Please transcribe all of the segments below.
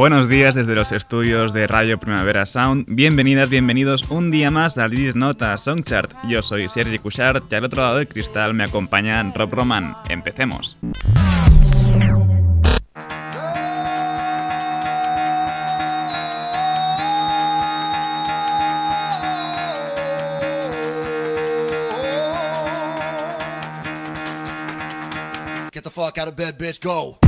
Buenos días desde los estudios de Radio Primavera Sound. Bienvenidas, bienvenidos un día más a Liz Nota Songchart. Yo soy Sergi Cushart y al otro lado del cristal me acompaña Rob Roman. Empecemos. Get the fuck out of bed, bitch, go.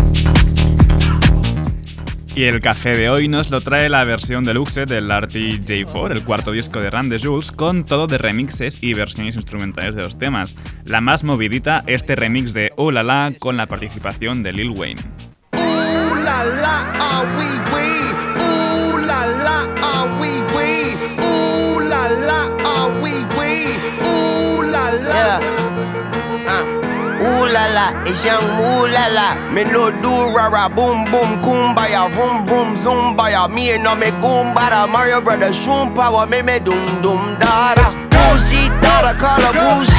Y el café de hoy nos lo trae la versión deluxe del Artie J4, el cuarto disco de Randy Jules, con todo de remixes y versiones instrumentales de los temas. La más movidita, este remix de Oh La La con la participación de Lil Wayne. La la, it's young ooh la la. Me no do ra ra boom boom kumbaya, vroom vroom zumbaya. Me and no me goombada, Mario brother shroom power, me me doom doom da da. Ooh, she thought I call her bougie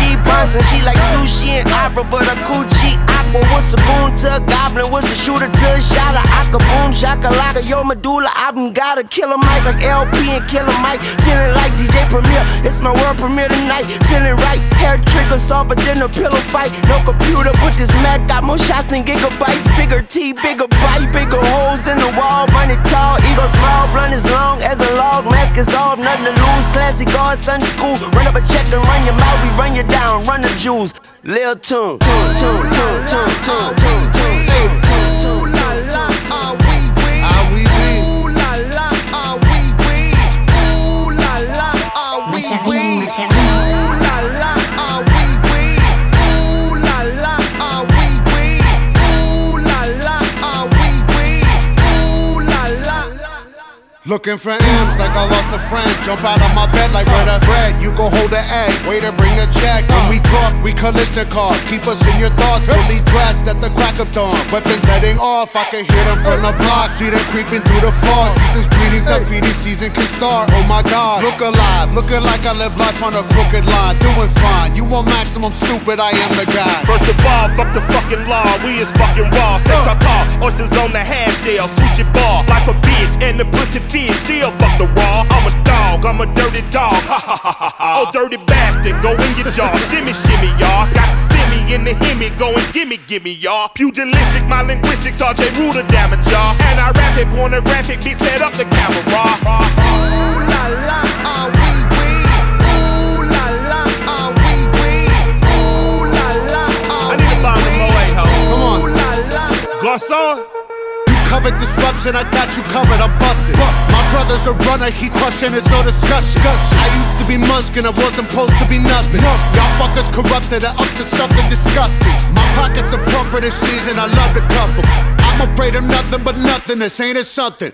She like sushi and opera, but a coochie aqua. What's a goon to a goblin? What's a shooter to a shot? Aka boom, shakalaka, yo medulla. Album gotta kill a mic like LP and killer a mic. Feeling like DJ Premier, it's my world premiere tonight. Feeling right, hair trigger but than a pillow fight. No computer, but this Mac got more shots than gigabytes. Bigger T, bigger bite, bigger holes in the wall. Money tall, ego small, blunt as long as a log. Mask is off, nothing to lose. Classy guard, Sunday school. Run up a check and run your mouth, we run you down, run the jewels. Lil Tune, tune, tune, tune, tune, tune, tune, tune, tune, tune, tune, la la, ah we we, ah we we, ooh la la, ah we we, ooh la la, ah we we. Looking for M's like I lost a friend. Jump out of my bed like where the bread. You go hold the egg. Waiter, bring the check. When we talk, we collision cars. Keep us in your thoughts. Fully dressed at the crack of dawn. Weapons letting off. I can hear them from the block. See them creeping through the fog. Season's greetings, graffiti season can start. Oh my god. Look alive. Looking like I live life on a crooked line. Doing fine. You want maximum stupid. I am the guy. First of all, fuck the fucking law. We is fucking raw. Stay uh. car. Oysters on the half shell. Sushi bar. Life a bitch. And the pussy fish, still fuck the raw. I'm a dog, I'm a dirty dog. Ha ha ha ha ha. Oh, dirty bastard, go in your jaw. shimmy, shimmy, y'all. Got the semi in the hemi, go and gimme, gimme, y'all. Pugilistic, my linguistics, RJ Ruder damage, y'all. And I rap it, pornographic, beat set up the camera. Ooh la la, ah we we. Ooh la la, ah we we. Ooh la la, ah we we. I need to buy the Moe, ho. Come on. Ooh la la. Garcon disruption, I got you covered, I'm busting. My brother's a runner, he crushing, there's no discussion. I used to be munchkin, I wasn't supposed to be nothing. Y'all fuckers corrupted and up to something disgusting. My pockets are plumper this season, I love the couple. I'm afraid of nothing but nothing, this ain't it something.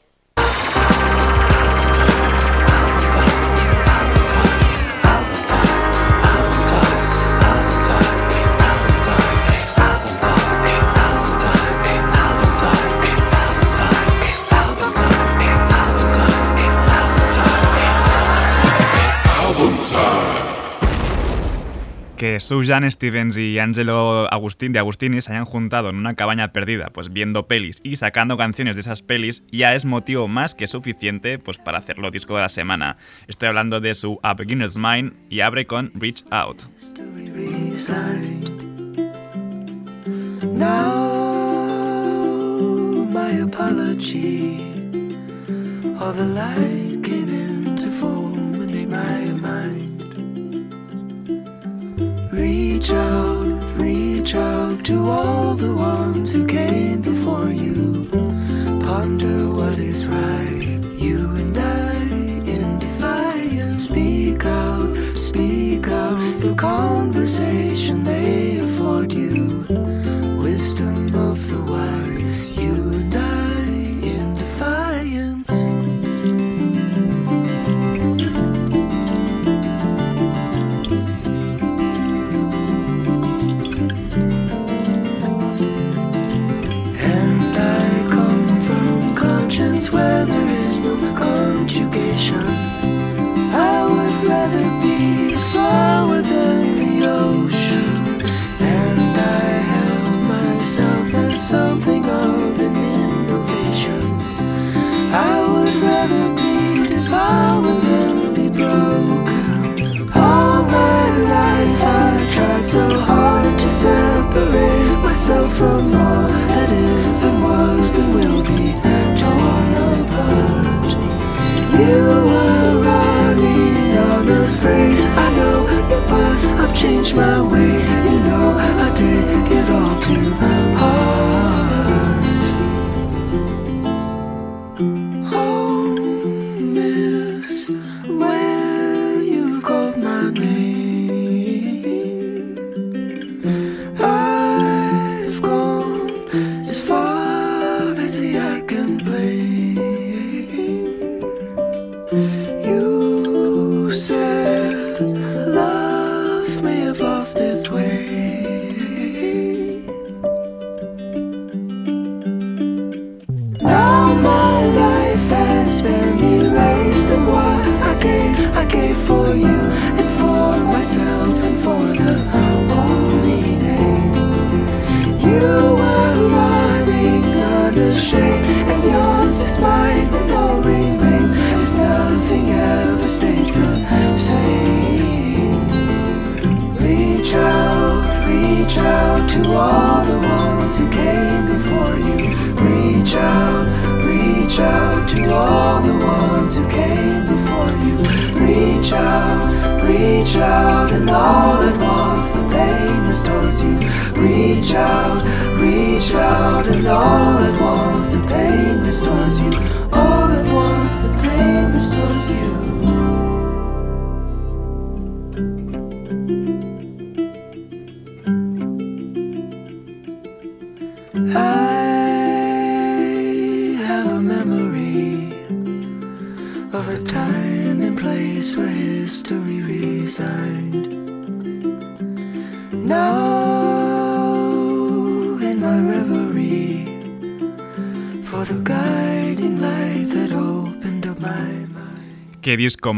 Que Susan Stevens y Angelo Agustín de Agustini se hayan juntado en una cabaña perdida, pues viendo pelis y sacando canciones de esas pelis, ya es motivo más que suficiente pues para hacerlo disco de la semana. Estoy hablando de su A Beginner's Mind y abre con Reach Out. Reach out, reach out to all the ones who came before you. Ponder what is right, you and I in defiance. Speak out, speak out the conversation they afford you. Wisdom of the wise, you and I rather be far than the ocean. And I help myself as something my way. You know I take it all too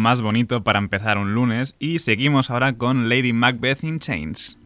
más bonito para empezar un lunes y seguimos ahora con Lady Macbeth in Chains.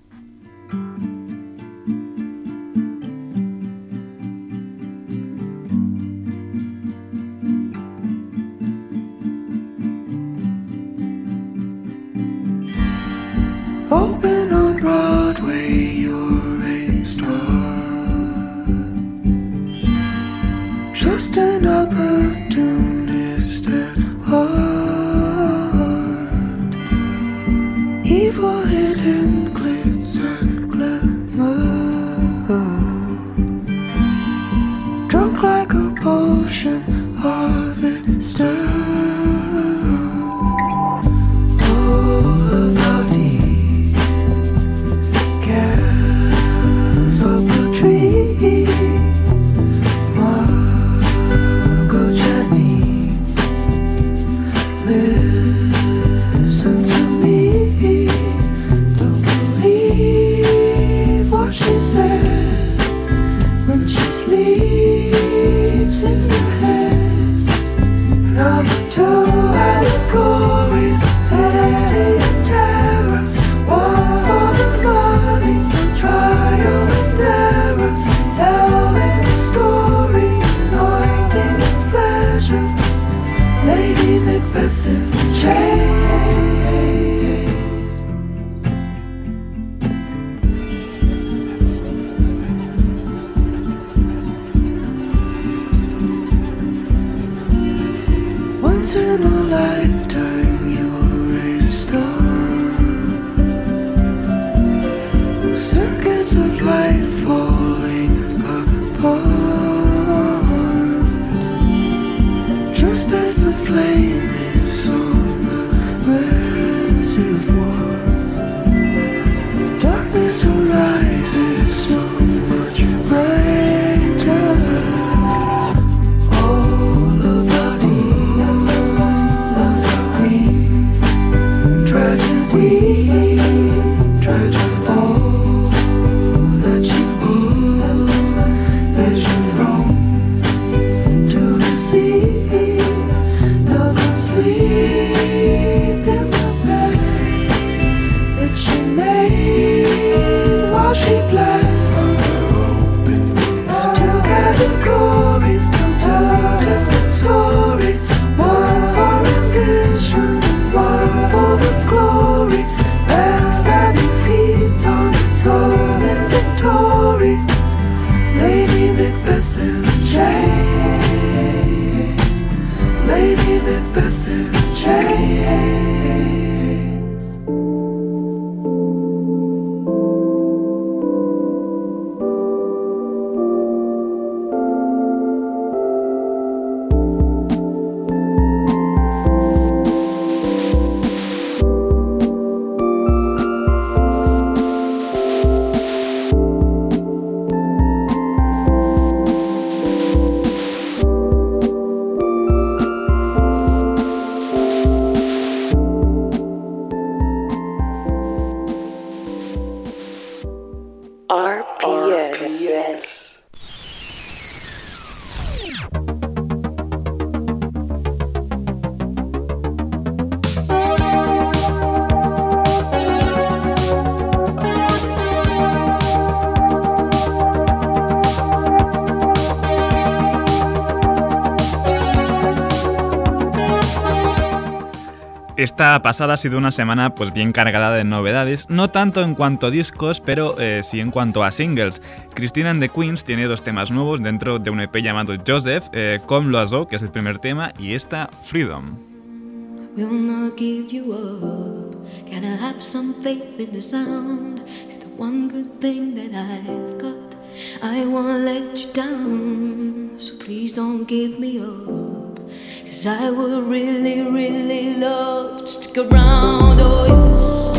Esta pasada ha sido una semana pues bien cargada de novedades, no tanto en cuanto a discos, pero eh, sí en cuanto a singles. Christina and the Queens tiene dos temas nuevos dentro de un EP llamado Joseph, eh, Comme l'oiseau, que es el primer tema, y esta Freedom. I won't let you down, so please don't give me up. Cause I would really, really love to stick around, oh yes.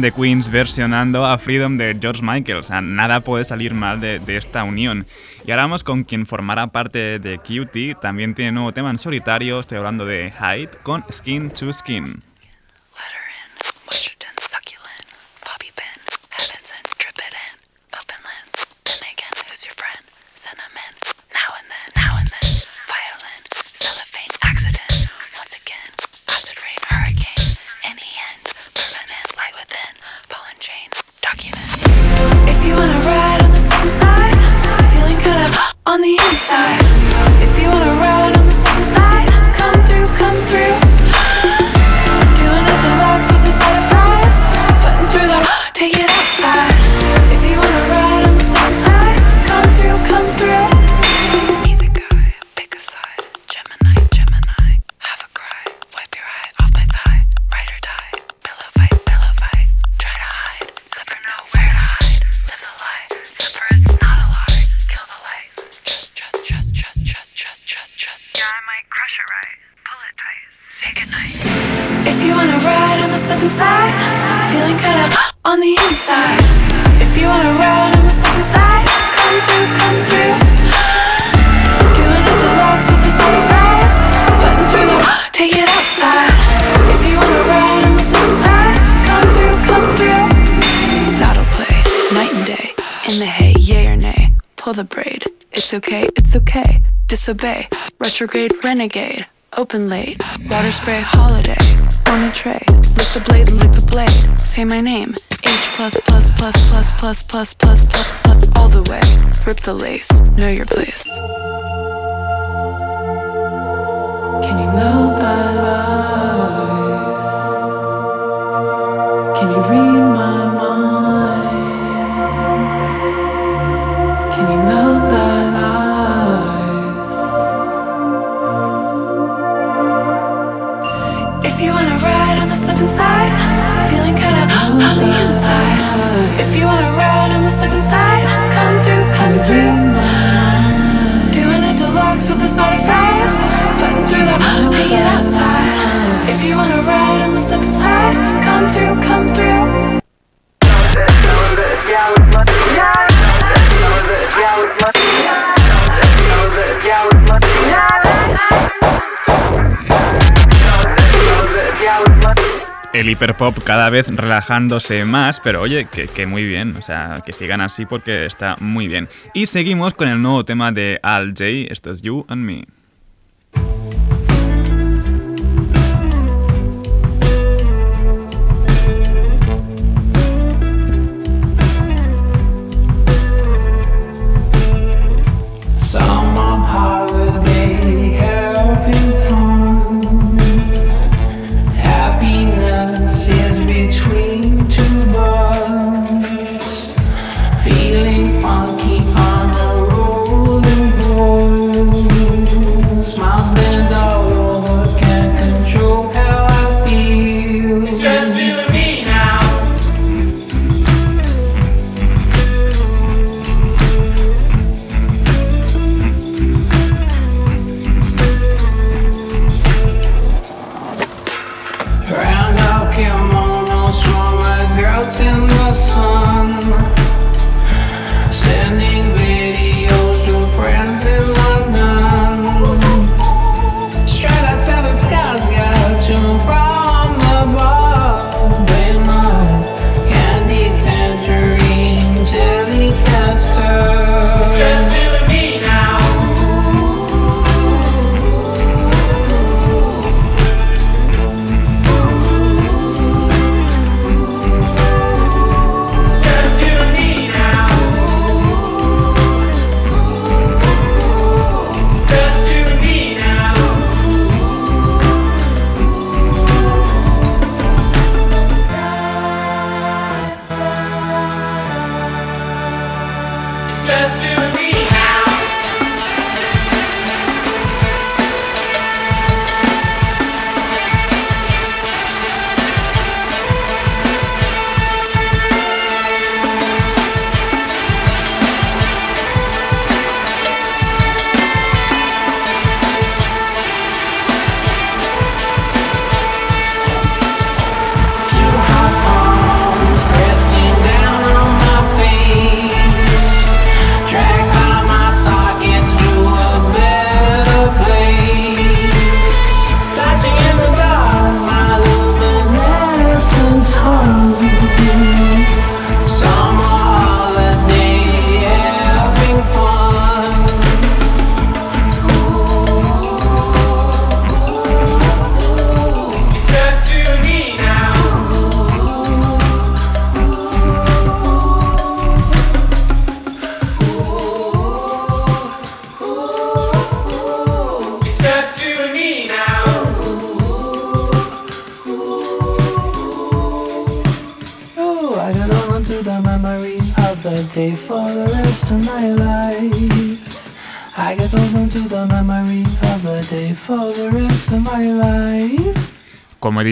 De Queens versionando a Freedom de George Michael. O sea, nada puede salir mal de, de esta unión. Y ahora vamos con quien formará parte de Cutie. También tiene nuevo tema en solitario. Estoy hablando de Hyde con Skin to Skin. Slip inside. Feeling kinda on the inside. If you wanna ride, I'ma slip inside. Come through, come through. Doing it deluxe with a side fries. Sweating through the take it outside. If you wanna ride, I'ma slip inside. Come through, come through. Saddle play, night and day. In the hay, yay or nay. Pull the braid. It's okay, it's okay. Disobey. Retrograde, renegade. Open late. Water spray, holiday. On the tray. Lick the blade, lick the blade. Say my name. H plus plus plus plus plus plus plus plus plus all the way. Rip the lace. Know your place. Can you melt that ice? Can you read El hiperpop cada vez relajándose más, pero oye, que, muy bien, o sea, que sigan así porque está muy bien. Y seguimos con el nuevo tema de Al J, esto es You and Me.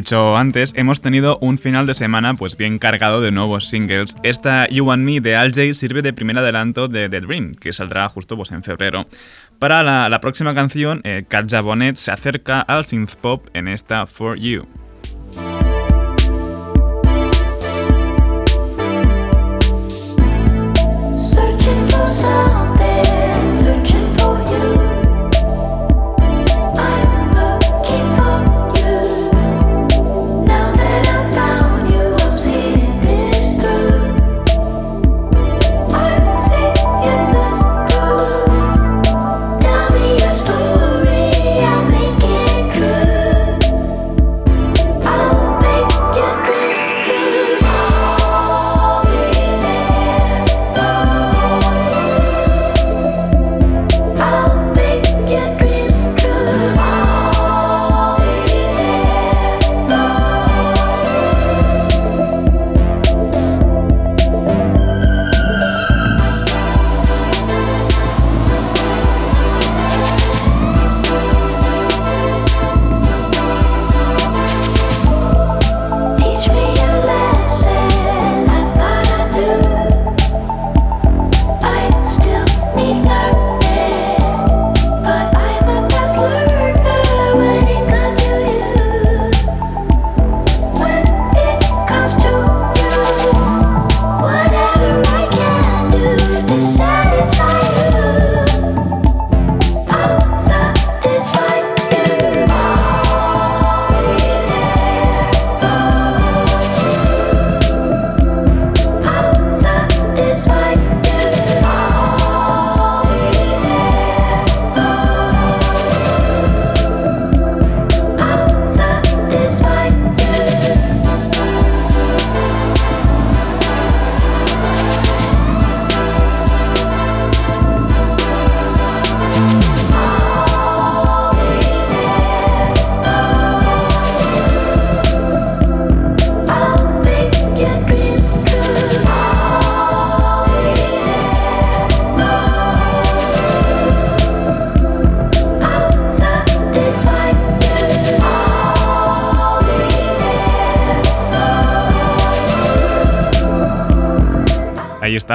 Dicho antes, hemos tenido un final de semana pues bien cargado de nuevos singles. Esta You and Me de Al sirve de primer adelanto de The Dream, que saldrá justo pues, en febrero. Para la, la próxima canción, eh, Katja Bonnet se acerca al synth pop en esta For You.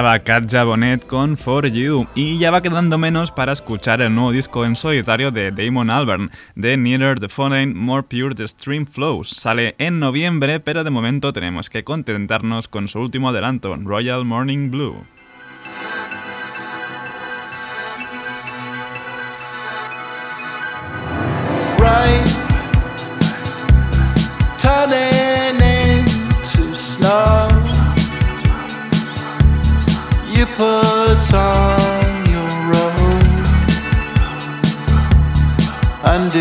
Estaba Katja Bonet con For You y ya va quedando menos para escuchar el nuevo disco en solitario de Damon Albarn, de Nearer the Phone, More Pure the Stream Flows. Sale en noviembre, pero de momento tenemos que contentarnos con su último adelanto, Royal Morning Blue. Put on your robe. And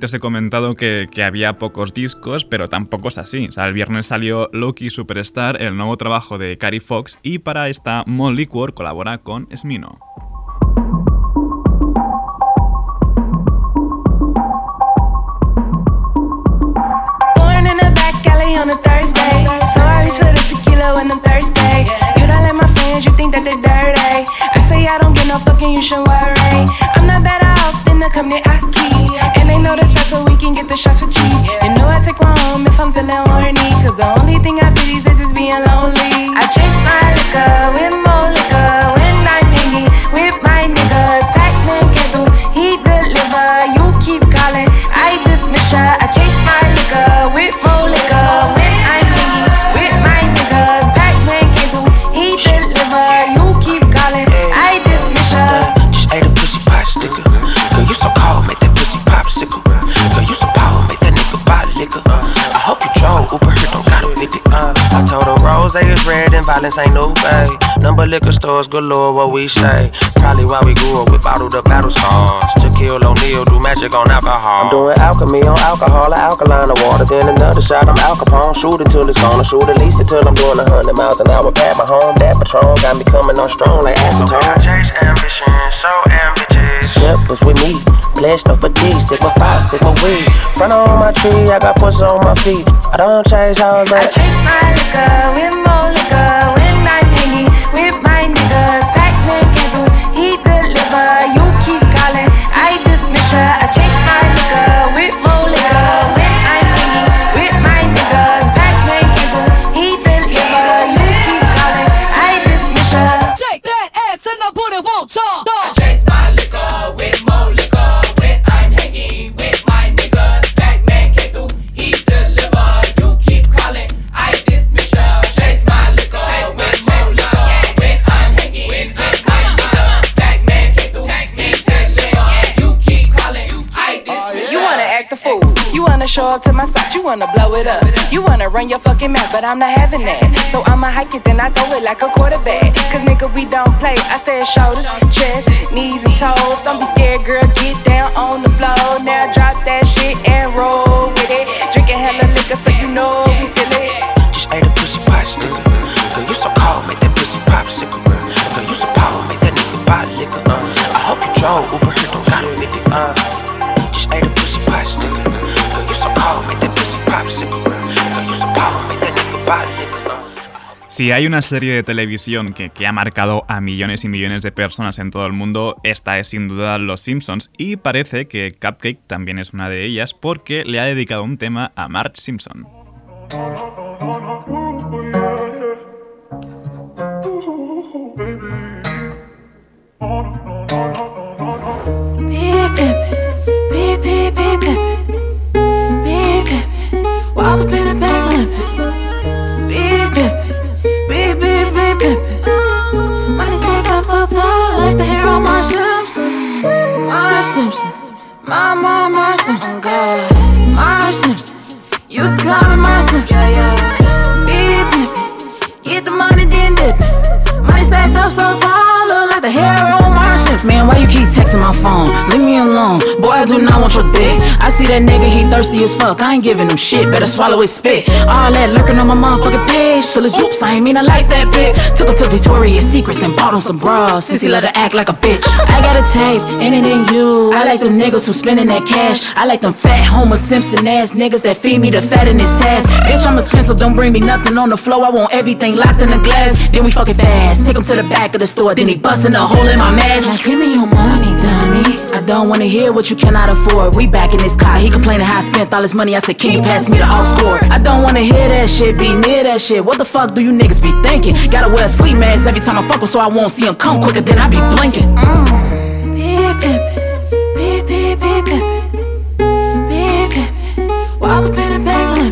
Antes he comentado que, había pocos discos, pero tampoco es así. El viernes salió Loki Superstar, el nuevo trabajo de Cary Fox, y para esta Mon Liquor colabora con Smino. Violence ain't no way. Number liquor stores galore, what we say. Probably why we grew up with bottled up battle scars. To kill O'Neal, do magic on alcohol. I'm doing alchemy on alcohol, or alkaline or water. Then another shot, I'm Al Capone. Shoot it till it's gone, or shoot at least until I'm doing a 100 miles an hour. Pat my home, that Patron got me coming on strong like acetone. chase ambition, so ambitious. Step was with me, pledged no fatigue, Sigma 5, Sigma weed. Front on my tree, I got foot on my feet. I don't chase hoes, I but chase my liquor with more liquor show up to my spot, you wanna blow it up. You wanna run your fucking mouth, but I'm not having that. So I'ma hike it, then I throw it like a quarterback. Cause nigga, we don't play. I said shoulders, chest, knees, and toes. Don't be scared, girl, get down on the floor. Now drop that shit and roll with it. Drinking hella liquor, so you know we feel it. Just ate a pussy pot sticker. Girl, you so cold, make that pussy popsicle. Girl, you so power, make that nigga buy liquor. I hope you drove Uber Si hay una serie de televisión que, que ha marcado a millones y millones de personas en todo el mundo, esta es sin duda Los Simpsons y parece que Cupcake también es una de ellas porque le ha dedicado un tema a Marge Simpson. Marge Simpson, my, my, Marge Simpson. God, Marge Simpson, you can call me Marge Simpson. Beep, beep, get the money, then dip it. Money stacked up so tall, look like the hair on Marge Simpson. Man, why you keep texting my phone? Leave me alone. Boy, I do not want your dick. I see that nigga, he thirsty as fuck. I ain't giving him shit. Better swallow his spit. All that lurking on my motherfucking page. Till his whoops, I ain't mean I like that bitch. Took him to Victoria's Secrets and bought him some bras. Since he let her act like a bitch. I got a tape, and it ain't you. I like them niggas who spending that cash. I like them fat Homer Simpson ass niggas that feed me the fat in his ass. Bitch, I'm expensive, don't bring me nothing on the floor. I want everything locked in the glass. Then we fucking fast. Take him to the back of the store. Then he busting a hole in my mask. Like, me your money, dummy. I don't wanna hear what you cannot afford. We back in this car. He complaining how I spent all his money. I said, can you pass me the all score? I don't wanna hear that shit, be near that shit. What the fuck do you niggas be thinking? Gotta wear a sleep mask every time I fuck him so I won't see him come quicker than I be blinking. Mm. Beep, beep, beep, beep, beep, beep. Walk up in the back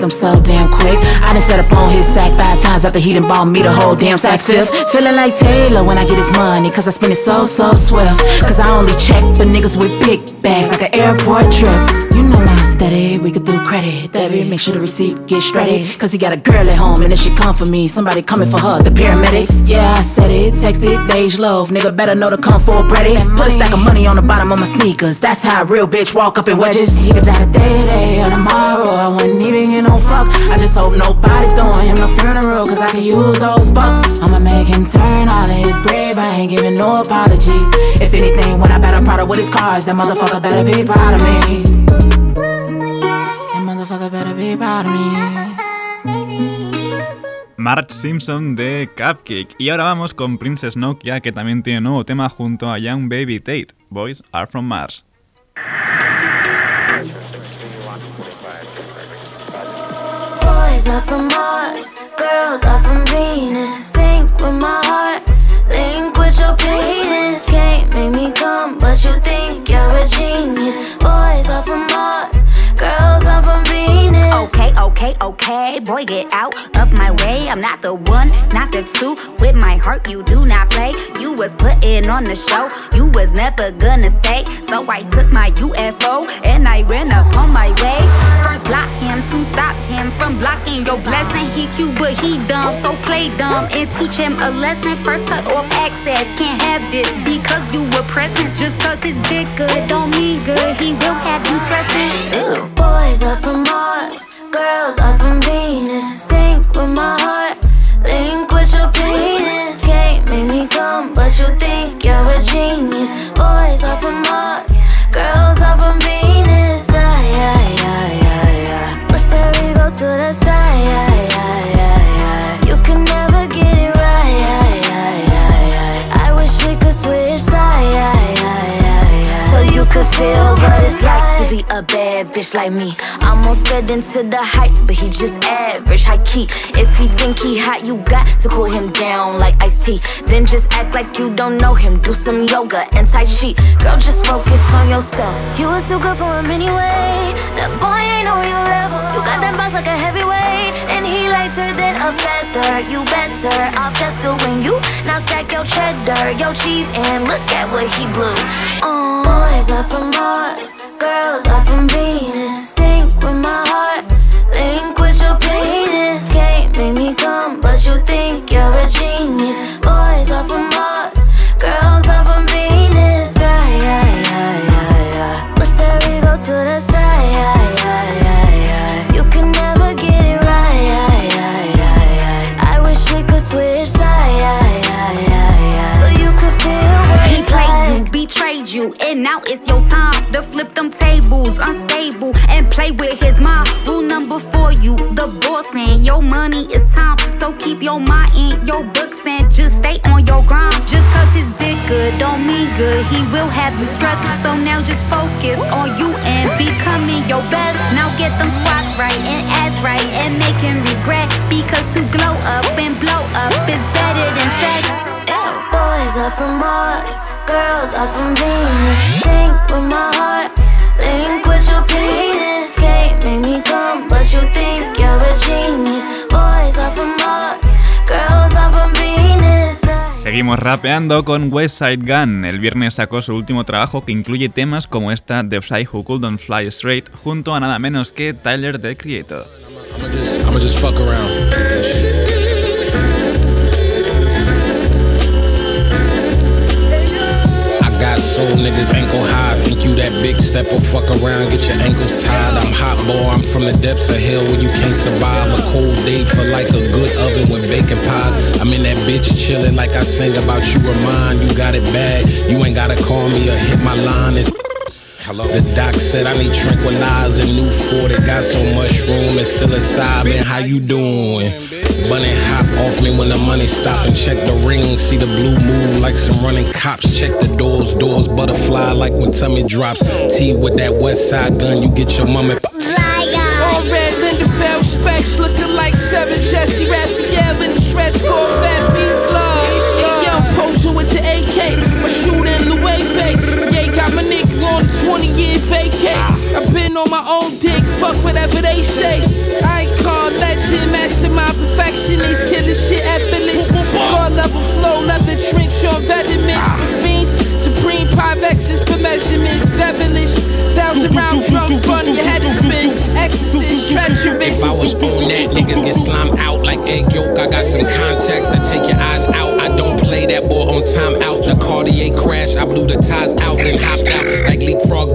take him so damn quick. I done set up on his sack five times after he done bought me the whole damn sack fifth. Feeling like Taylor when I get his money, cause I spend it so, so swift. Cause I only check for niggas with big bags like an airport trip. You know my steady, we could do credit. Debit, make sure the receipt get shredded. Cause he got a girl at home and if she come for me, somebody coming for her, the paramedics. Yeah, I said it, texted, Dej Loaf. Nigga better know to come for Brady. Put a stack of money on the bottom of my sneakers. That's how a real bitch walk up in wedges. He could die today, today, or tomorrow. I wouldn't even get no fuck. I just hope nobody throwing him no funeral. Cause I can use those bucks. I'ma make him turn all in his grave. I ain't giving no apologies. If anything, when I battle Prada with his cars, that motherfucker better be proud of me. Marge Simpson de Cupcake. Y ahora vamos con Princess Nokia, que también tiene nuevo tema junto a Young Baby Tate. Boys are from Mars. Boys are from Mars, girls are from Venus. Sync with my heart, link with your penis. Can't make me come, but you think you're a genius. Boys are from Mars, girls are from Venus. Okay, okay, okay. Boy, get out of my way. I'm not the one, not the two. With my heart, you do not play. You was putting on the show. You was never gonna stay. So I took my UFO and I ran up on my way. First block him to stop him from blocking your blessing. He cute, but he dumb. So dumb and teach him a lesson. First cut off access. Can't have this because you were present. Just cause his dick good don't mean good. He will have you stressing. Ew. Boys are from Mars, girls are from Venus. Sync with my heart, bad bitch like me. Almost fed into the hype, but he just average, high key. If he think he hot, you got to cool him down like iced tea. Then just act like you don't know him. Do some yoga and tai chi. Girl, just focus on yourself. You was too good for him anyway. That boy ain't on your level. You got that boss like a heavyweight, and he lighter than a feather. You better off just doing you. Now stack your cheddar, your cheese, and look at what he blew. Uh, boys are from Mars, girls are from Venus. Sync with my and now it's your time to flip them tables, unstable, and play with his mind. Rule number four, you the boss, and your money is time. So keep your mind in your books and just stay on your grind. Just cause his dick good don't mean good, he will have you stressed. So now just focus on you and becoming your best. Now get them squats right and ass right and make him regret. Because to glow up and blow up is better than sex. Ew. Boys are from Mars, girls are from Venus. Sync with my heart, link with your penis. Can't make me come, but you think you're a genius. Boys are from Mars, girls are from Venus. Seguimos rapeando con West Side Gun. El viernes sacó su último trabajo que incluye temas como esta The Fly Who Couldn't Fly Straight junto a nada menos que Tyler the Creator. I'ma just fuck around. and got niggas ankle high. Think you that big step or fuck around, get your ankles tied. I'm hot boy, I'm from the depths of hell where you can't survive. A cold day for like a good oven with bacon pies. I'm in that bitch chillin' like I sing about you or mine. You got it bad, you ain't gotta call me or hit my line. It's Hello. The doc said I need tranquilizer, new Ford. It got so much room and psilocybin. How you doing? Bunny hop off me when the money stop and check the ring. See the blue moon like some running cops. Check the doors, doors butterfly like when tummy drops. T with that Westside Gunn, you get your mummy. All red Lindenfeld specs looking like seven Jesse Raphael in the stretch Corvette Beast got my nigga on a 20 year vacay. i been on my own dick, fuck whatever they say. Icon, legend, master mastermind, perfectionist, killing shit effortless. God level flow, leather trench on veterans. For fiends, supreme Pyrexes for measurements, devilish. Thousand round drum fun, your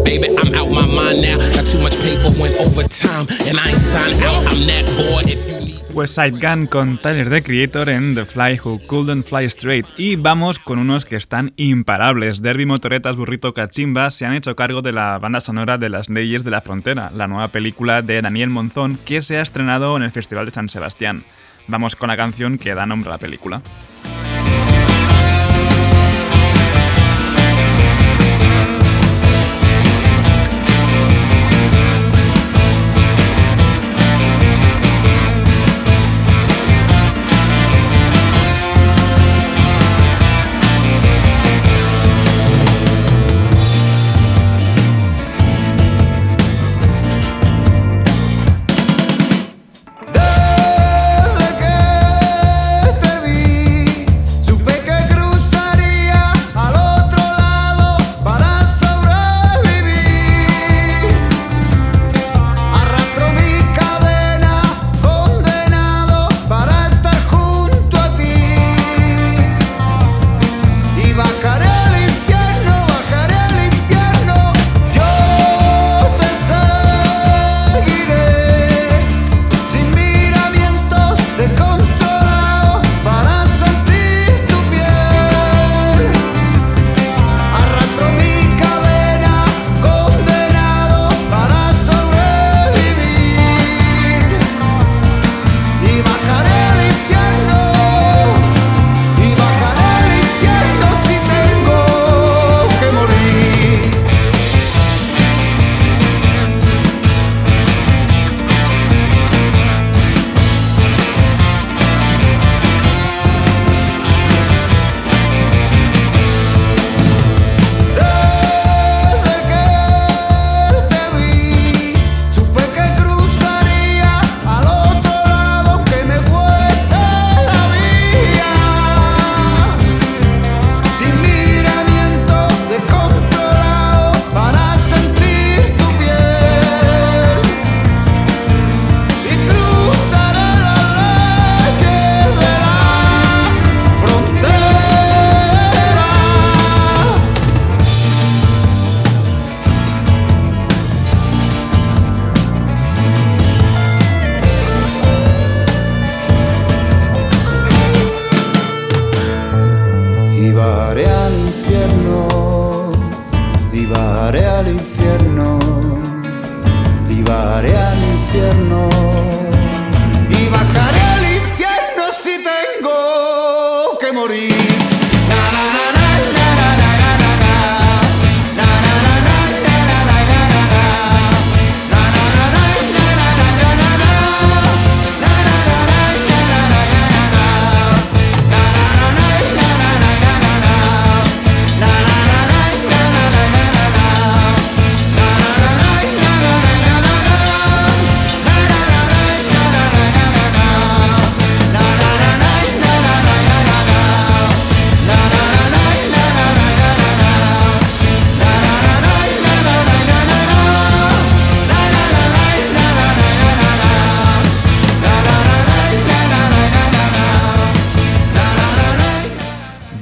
baby. I'm Side Gun con Tyler the Creator en The Fly Who Couldn't Fly Straight. Y vamos con unos que están imparables. Derby Motoretas Burrito Cachimba se han hecho cargo de la banda sonora de Las Leyes de la Frontera, la nueva película de Daniel Monzón que se ha estrenado en el Festival de San Sebastián. Vamos con la canción que da nombre a la película.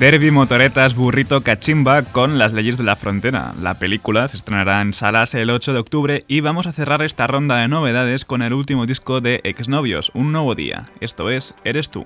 Derby, motoretas, burrito, cachimba con Las leyes de la frontera. La película se estrenará en salas el 8 de octubre y vamos a cerrar esta ronda de novedades con el último disco de Exnovios, Un nuevo día. Esto es Eres tú.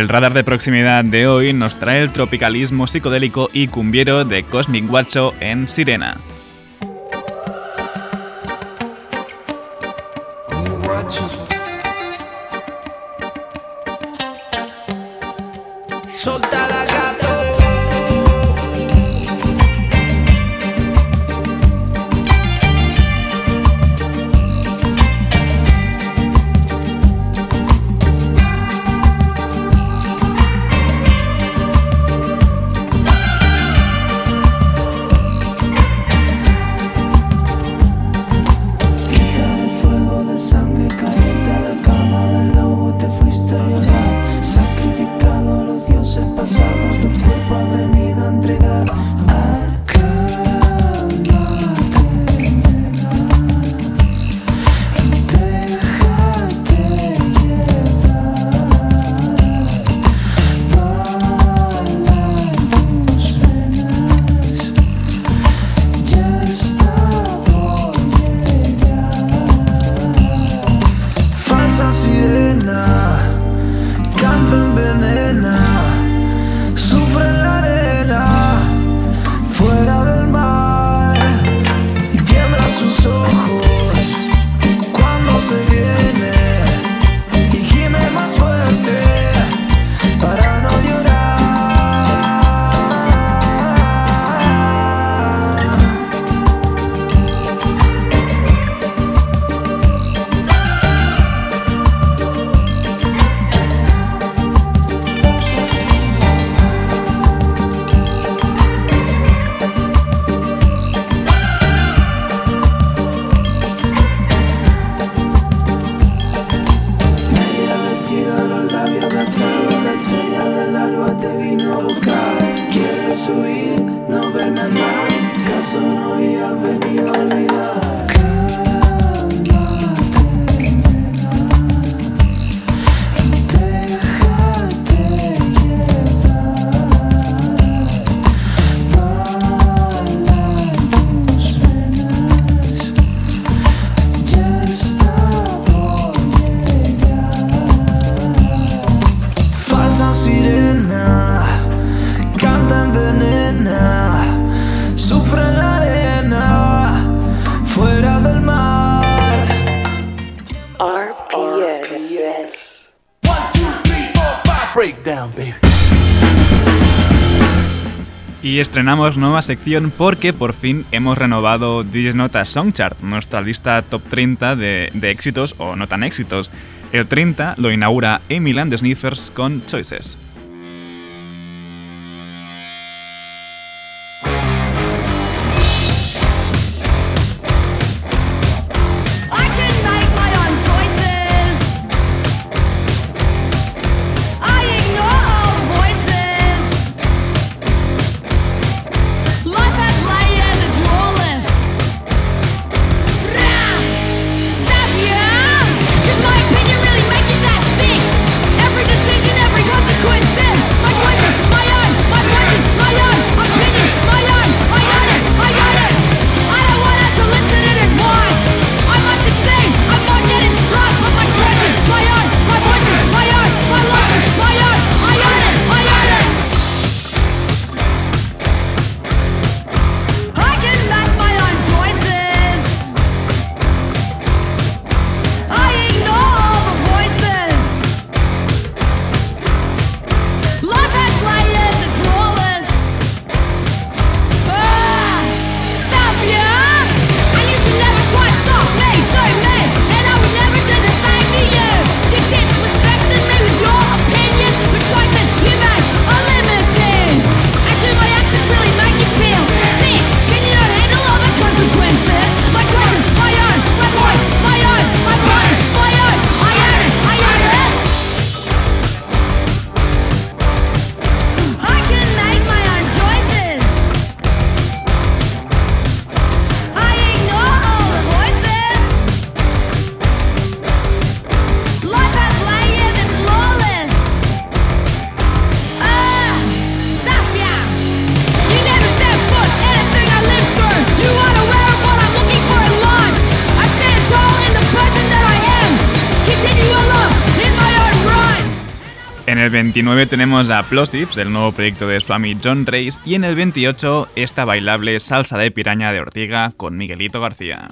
El radar de proximidad de hoy nos trae el tropicalismo psicodélico y cumbiero de Cosmic Guacho en Sirena. Estrenamos nueva sección porque por fin hemos renovado DJs Nota Songchart, nuestra lista top 30 de, de éxitos o no tan éxitos. El 30 lo inaugura Emiland Sniffers con Choices. 29 tenemos a Plosives, el nuevo proyecto de Swami John Reis, y en el 28 esta bailable salsa de piraña de Ortiga con Miguelito García.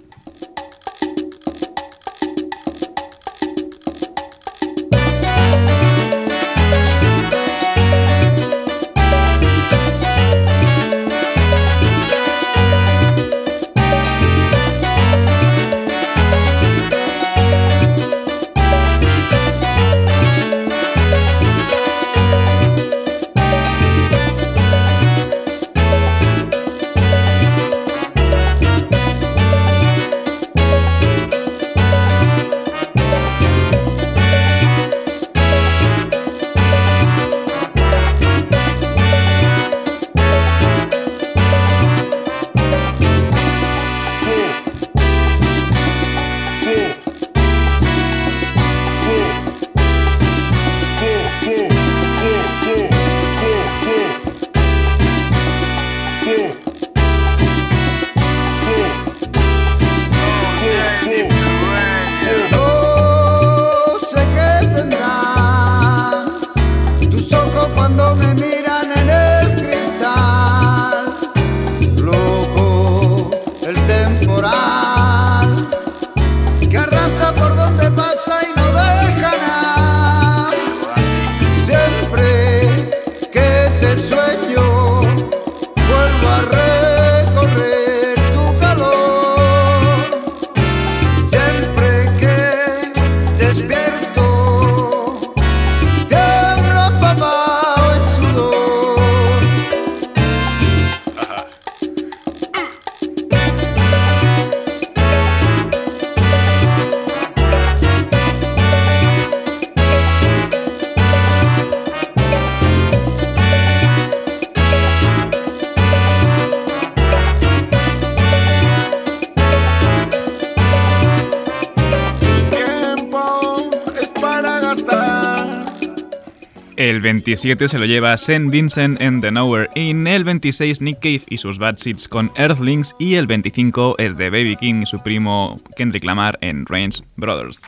27 se lo lleva St. Vincent and the Nowhere In, el 26 Nick Cave y sus Bad Seeds con Earthlings y el 25 es de Baby King y su primo Kendrick Lamar en Range Brothers.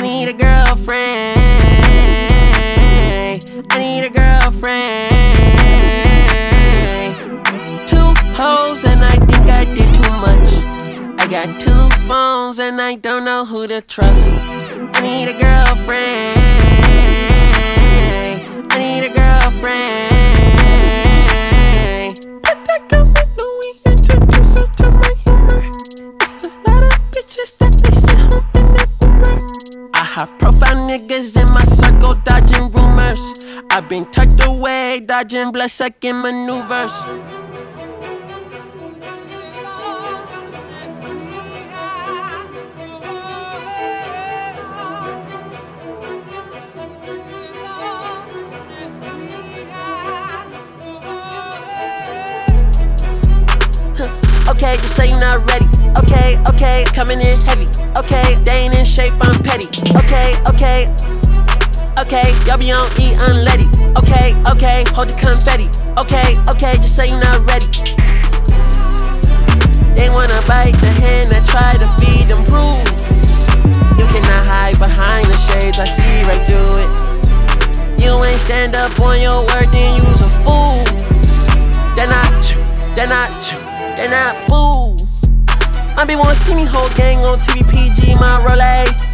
I need a girlfriend. I need a girlfriend. Two hoes, and I think I did too much. I got two phones, and I don't know who to trust. I need a girlfriend. Been tucked away, dodging blood sucking maneuvers. Okay, just say you're not ready. Okay, okay, coming in heavy. Okay, they ain't in shape, I'm petty. Okay, okay, okay, y'all be on E unleady. Okay, okay, hold the confetti. Okay, okay, just say you're not ready. They wanna bite the hand that try to feed them rules. You cannot hide behind the shades, I see right through it. You ain't stand up on your word, then you's a fool. Then I, then I, then I boo. I be wanna see me whole gang on TV PG, my Rolex.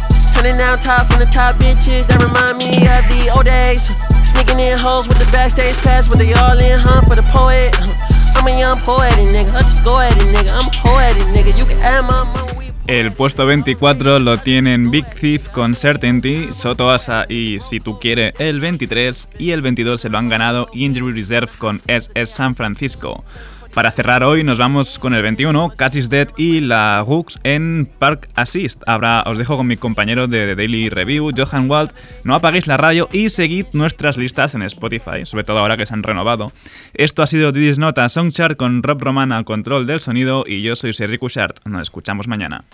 El puesto 24 lo tienen Big Thief con Certainty, Soto Asa y Si tú quieres el 23 y el 22 se lo han ganado Injury Reserve con SS San Francisco. Para cerrar hoy nos vamos con el 21, Catch is Dead y la Hooks en Park Assist. Ahora os dejo con mi compañero de The Daily Review, Johan Wald. No apaguéis la radio y seguid nuestras listas en Spotify, sobre todo ahora que se han renovado. Esto ha sido This Nota Songchart con Rob Roman al control del sonido y yo soy Sergi Cushart. Nos escuchamos mañana.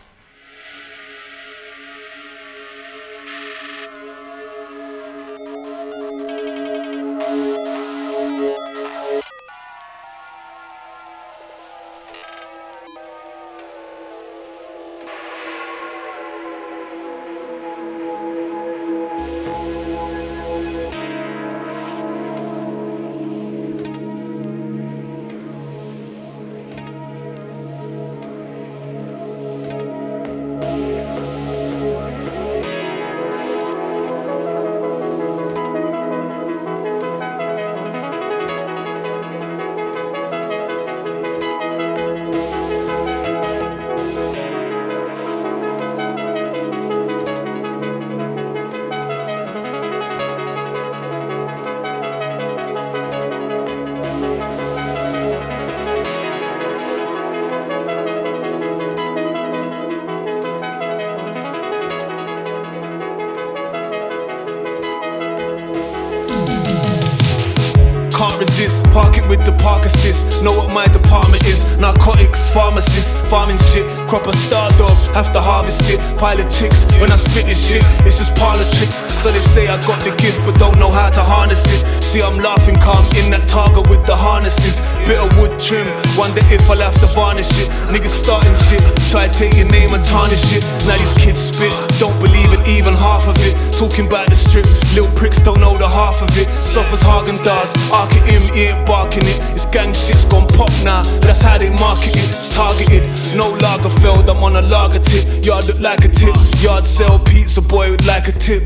Now these kids spit, don't believe in even half of it. Talking about the strip, little pricks don't know the half of it. Suffers Hagen does, arc it him, ain't barking it. It's gang shit's gone pop now, that's how they market it. It's targeted, no Lagerfeld, I'm on a lager tip. Yard look like a tip, yard sell pizza boy would like a tip.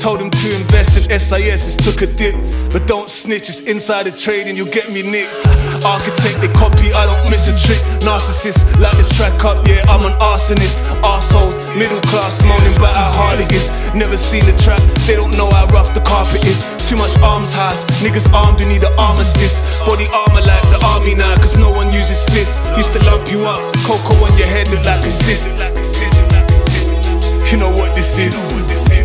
Told him to invest in SIS, it's took a dip. But don't snitch, it's inside insider trading, you get me nicked. Architect, they copy, I don't miss a trick. Narcissist, like the track up, yeah, I'm an arsonist. Arseholes, middle class, moaning about how hard it is. Never seen the trap, they don't know how rough the carpet is. Too much arms house, niggas armed, you need an armistice. Body armor like the army now, cause no one uses fists. Used to lump you up, cocoa on your head look like a cyst. You know what this is.